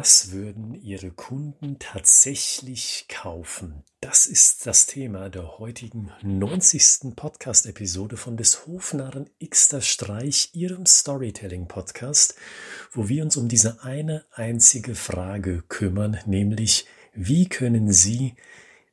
Was würden Ihre Kunden tatsächlich kaufen? Das ist das Thema der heutigen 90. Podcast-Episode von des Hofnarren Xter Streich, Ihrem Storytelling-Podcast, wo wir uns um diese eine einzige Frage kümmern, nämlich wie können Sie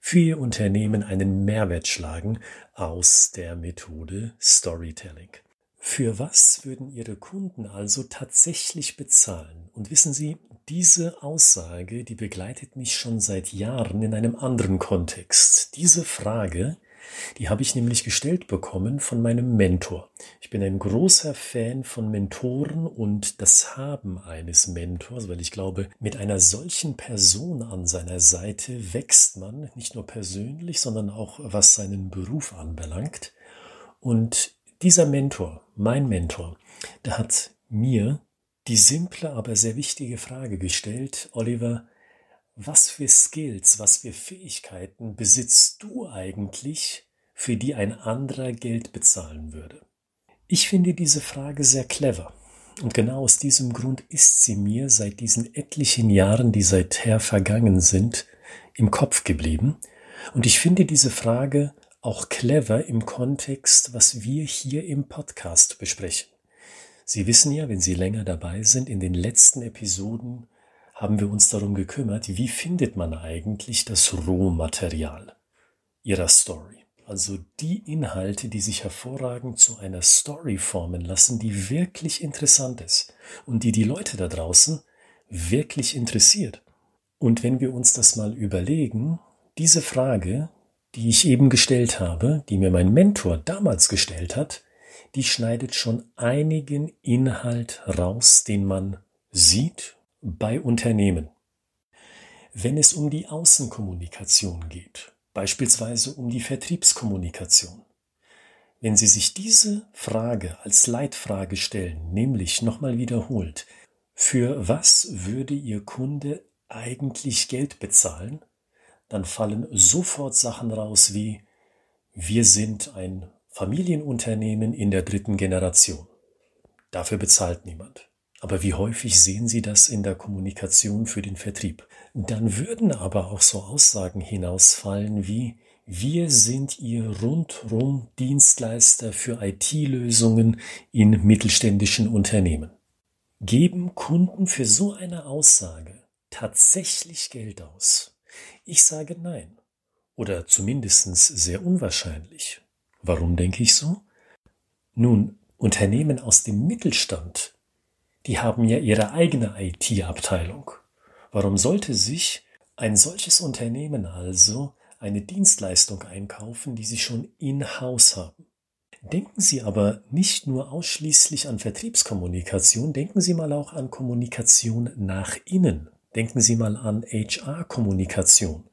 für Ihr Unternehmen einen Mehrwert schlagen aus der Methode Storytelling? Für was würden Ihre Kunden also tatsächlich bezahlen? Und wissen Sie, diese Aussage, die begleitet mich schon seit Jahren in einem anderen Kontext. Diese Frage, die habe ich nämlich gestellt bekommen von meinem Mentor. Ich bin ein großer Fan von Mentoren und das Haben eines Mentors, weil ich glaube, mit einer solchen Person an seiner Seite wächst man nicht nur persönlich, sondern auch was seinen Beruf anbelangt. Und dieser Mentor, mein Mentor, der hat mir die simple, aber sehr wichtige Frage gestellt, Oliver, was für Skills, was für Fähigkeiten besitzt du eigentlich, für die ein anderer Geld bezahlen würde? Ich finde diese Frage sehr clever. Und genau aus diesem Grund ist sie mir seit diesen etlichen Jahren, die seither vergangen sind, im Kopf geblieben. Und ich finde diese Frage auch clever im Kontext, was wir hier im Podcast besprechen. Sie wissen ja, wenn Sie länger dabei sind, in den letzten Episoden haben wir uns darum gekümmert, wie findet man eigentlich das Rohmaterial Ihrer Story. Also die Inhalte, die sich hervorragend zu einer Story formen lassen, die wirklich interessant ist und die die Leute da draußen wirklich interessiert. Und wenn wir uns das mal überlegen, diese Frage, die ich eben gestellt habe, die mir mein Mentor damals gestellt hat, die schneidet schon einigen Inhalt raus, den man sieht bei Unternehmen. Wenn es um die Außenkommunikation geht, beispielsweise um die Vertriebskommunikation, wenn Sie sich diese Frage als Leitfrage stellen, nämlich nochmal wiederholt, für was würde Ihr Kunde eigentlich Geld bezahlen, dann fallen sofort Sachen raus wie wir sind ein Familienunternehmen in der dritten Generation. Dafür bezahlt niemand. Aber wie häufig sehen Sie das in der Kommunikation für den Vertrieb? Dann würden aber auch so Aussagen hinausfallen wie wir sind Ihr rundrum Dienstleister für IT-Lösungen in mittelständischen Unternehmen. Geben Kunden für so eine Aussage tatsächlich Geld aus? Ich sage nein. Oder zumindest sehr unwahrscheinlich. Warum denke ich so? Nun, Unternehmen aus dem Mittelstand, die haben ja ihre eigene IT-Abteilung. Warum sollte sich ein solches Unternehmen also eine Dienstleistung einkaufen, die sie schon in-house haben? Denken Sie aber nicht nur ausschließlich an Vertriebskommunikation, denken Sie mal auch an Kommunikation nach innen. Denken Sie mal an HR-Kommunikation.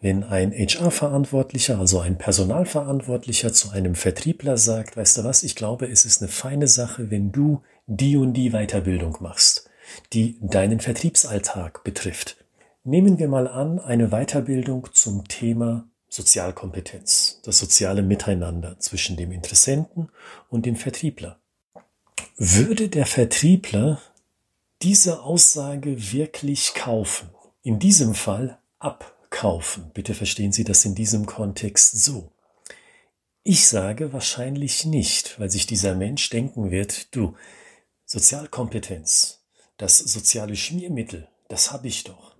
Wenn ein HR-Verantwortlicher, also ein Personalverantwortlicher zu einem Vertriebler sagt, weißt du was, ich glaube, es ist eine feine Sache, wenn du die und die Weiterbildung machst, die deinen Vertriebsalltag betrifft. Nehmen wir mal an, eine Weiterbildung zum Thema Sozialkompetenz, das soziale Miteinander zwischen dem Interessenten und dem Vertriebler. Würde der Vertriebler diese Aussage wirklich kaufen. In diesem Fall abkaufen. Bitte verstehen Sie das in diesem Kontext so. Ich sage wahrscheinlich nicht, weil sich dieser Mensch denken wird, du, Sozialkompetenz, das soziale Schmiermittel, das habe ich doch.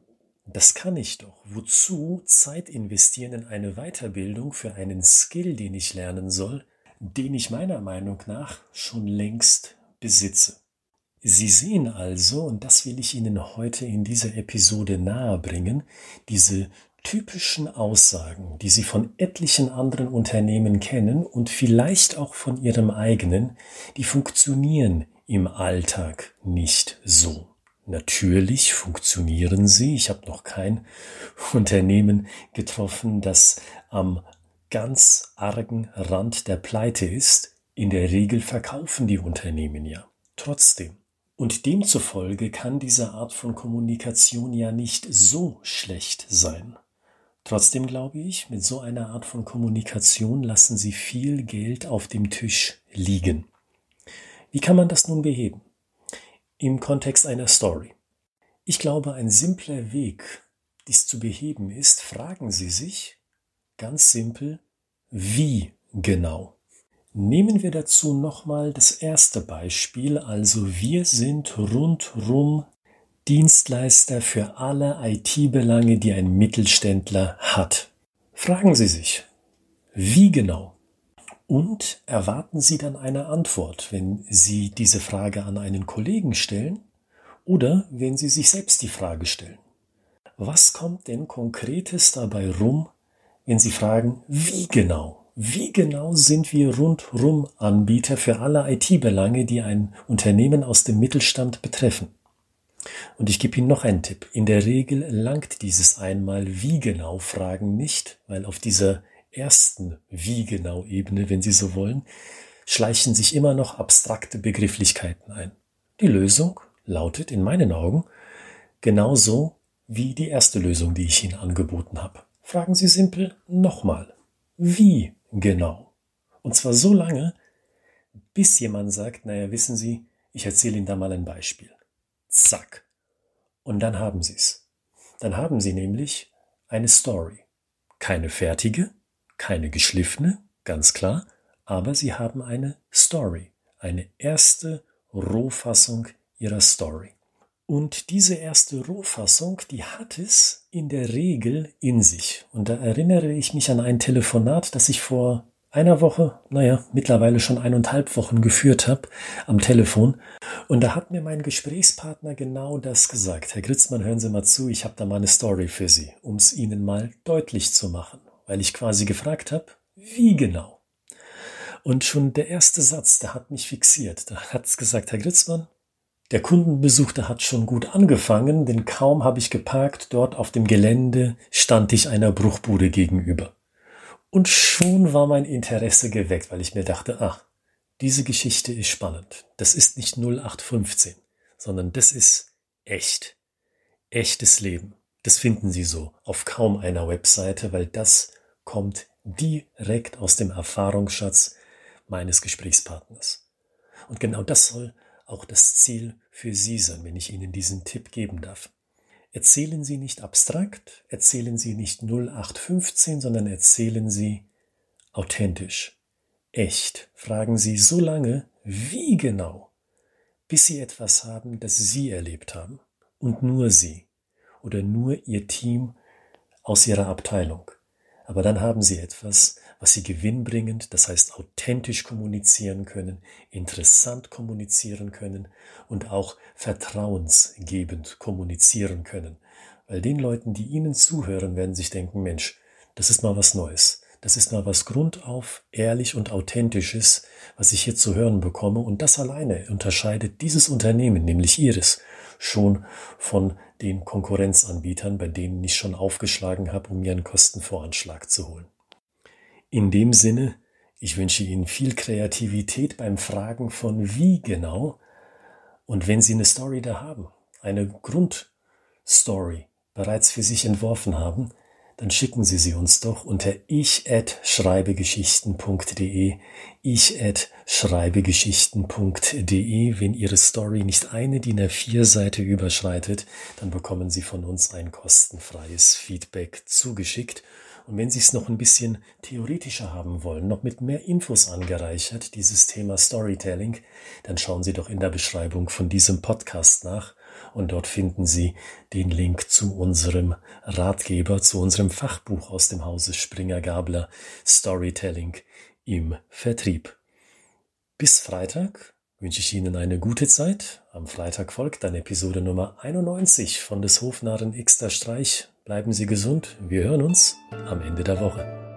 Das kann ich doch. Wozu Zeit investieren in eine Weiterbildung für einen Skill, den ich lernen soll, den ich meiner Meinung nach schon längst besitze? Sie sehen also, und das will ich Ihnen heute in dieser Episode nahebringen, diese typischen Aussagen, die Sie von etlichen anderen Unternehmen kennen und vielleicht auch von Ihrem eigenen, die funktionieren im Alltag nicht so. Natürlich funktionieren sie. Ich habe noch kein Unternehmen getroffen, das am ganz argen Rand der Pleite ist. In der Regel verkaufen die Unternehmen ja. Trotzdem, und demzufolge kann diese Art von Kommunikation ja nicht so schlecht sein. Trotzdem glaube ich, mit so einer Art von Kommunikation lassen sie viel Geld auf dem Tisch liegen. Wie kann man das nun beheben? Im Kontext einer Story. Ich glaube, ein simpler Weg, dies zu beheben, ist, fragen Sie sich ganz simpel, wie genau. Nehmen wir dazu nochmal das erste Beispiel, also wir sind rundrum Dienstleister für alle IT-Belange, die ein Mittelständler hat. Fragen Sie sich, wie genau? Und erwarten Sie dann eine Antwort, wenn Sie diese Frage an einen Kollegen stellen oder wenn Sie sich selbst die Frage stellen. Was kommt denn konkretes dabei rum, wenn Sie fragen, wie genau? Wie genau sind wir rundrum Anbieter für alle IT-Belange, die ein Unternehmen aus dem Mittelstand betreffen? Und ich gebe Ihnen noch einen Tipp. In der Regel langt dieses einmal wie genau Fragen nicht, weil auf dieser ersten wie genau Ebene, wenn Sie so wollen, schleichen sich immer noch abstrakte Begrifflichkeiten ein. Die Lösung lautet in meinen Augen genauso wie die erste Lösung, die ich Ihnen angeboten habe. Fragen Sie simpel nochmal, wie genau? Und zwar so lange, bis jemand sagt, naja, wissen Sie, ich erzähle Ihnen da mal ein Beispiel. Zack. Und dann haben Sie es. Dann haben Sie nämlich eine Story. Keine fertige, keine geschliffene, ganz klar, aber Sie haben eine Story, eine erste Rohfassung Ihrer Story. Und diese erste Rohfassung, die hat es in der Regel in sich. Und da erinnere ich mich an ein Telefonat, das ich vor einer Woche, naja, mittlerweile schon eineinhalb Wochen geführt habe am Telefon. Und da hat mir mein Gesprächspartner genau das gesagt. Herr Gritzmann, hören Sie mal zu, ich habe da mal eine Story für Sie, um es Ihnen mal deutlich zu machen, weil ich quasi gefragt habe, wie genau. Und schon der erste Satz, der hat mich fixiert. Da hat es gesagt, Herr Gritzmann, der Kundenbesuch, der hat schon gut angefangen, denn kaum habe ich geparkt, dort auf dem Gelände stand ich einer Bruchbude gegenüber. Und schon war mein Interesse geweckt, weil ich mir dachte, ach, diese Geschichte ist spannend. Das ist nicht 0815, sondern das ist echt. Echtes Leben. Das finden Sie so auf kaum einer Webseite, weil das kommt direkt aus dem Erfahrungsschatz meines Gesprächspartners. Und genau das soll auch das Ziel für Sie sein, wenn ich Ihnen diesen Tipp geben darf. Erzählen Sie nicht abstrakt, erzählen Sie nicht 0815, sondern erzählen Sie authentisch, echt. Fragen Sie so lange, wie genau, bis Sie etwas haben, das Sie erlebt haben und nur Sie oder nur Ihr Team aus Ihrer Abteilung. Aber dann haben Sie etwas, was Sie gewinnbringend, das heißt authentisch kommunizieren können, interessant kommunizieren können und auch vertrauensgebend kommunizieren können. Weil den Leuten, die Ihnen zuhören, werden sich denken, Mensch, das ist mal was Neues. Das ist mal was grundauf ehrlich und authentisches, was ich hier zu hören bekomme. Und das alleine unterscheidet dieses Unternehmen, nämlich Ihres, schon von den Konkurrenzanbietern, bei denen ich schon aufgeschlagen habe, um mir einen Kostenvoranschlag zu holen. In dem Sinne, ich wünsche Ihnen viel Kreativität beim Fragen von wie genau. Und wenn Sie eine Story da haben, eine Grundstory bereits für sich entworfen haben, dann schicken Sie sie uns doch unter ich@schreibegeschichten.de, ich@schreibegeschichten.de. Wenn Ihre Story nicht eine DIN A4 Seite überschreitet, dann bekommen Sie von uns ein kostenfreies Feedback zugeschickt. Und wenn Sie es noch ein bisschen theoretischer haben wollen, noch mit mehr Infos angereichert, dieses Thema Storytelling, dann schauen Sie doch in der Beschreibung von diesem Podcast nach und dort finden Sie den Link zu unserem Ratgeber, zu unserem Fachbuch aus dem Hause Springer Gabler Storytelling im Vertrieb. Bis Freitag wünsche ich Ihnen eine gute Zeit. Am Freitag folgt dann Episode Nummer 91 von des Hofnarren Xter Streich. Bleiben Sie gesund. Wir hören uns am Ende der Woche.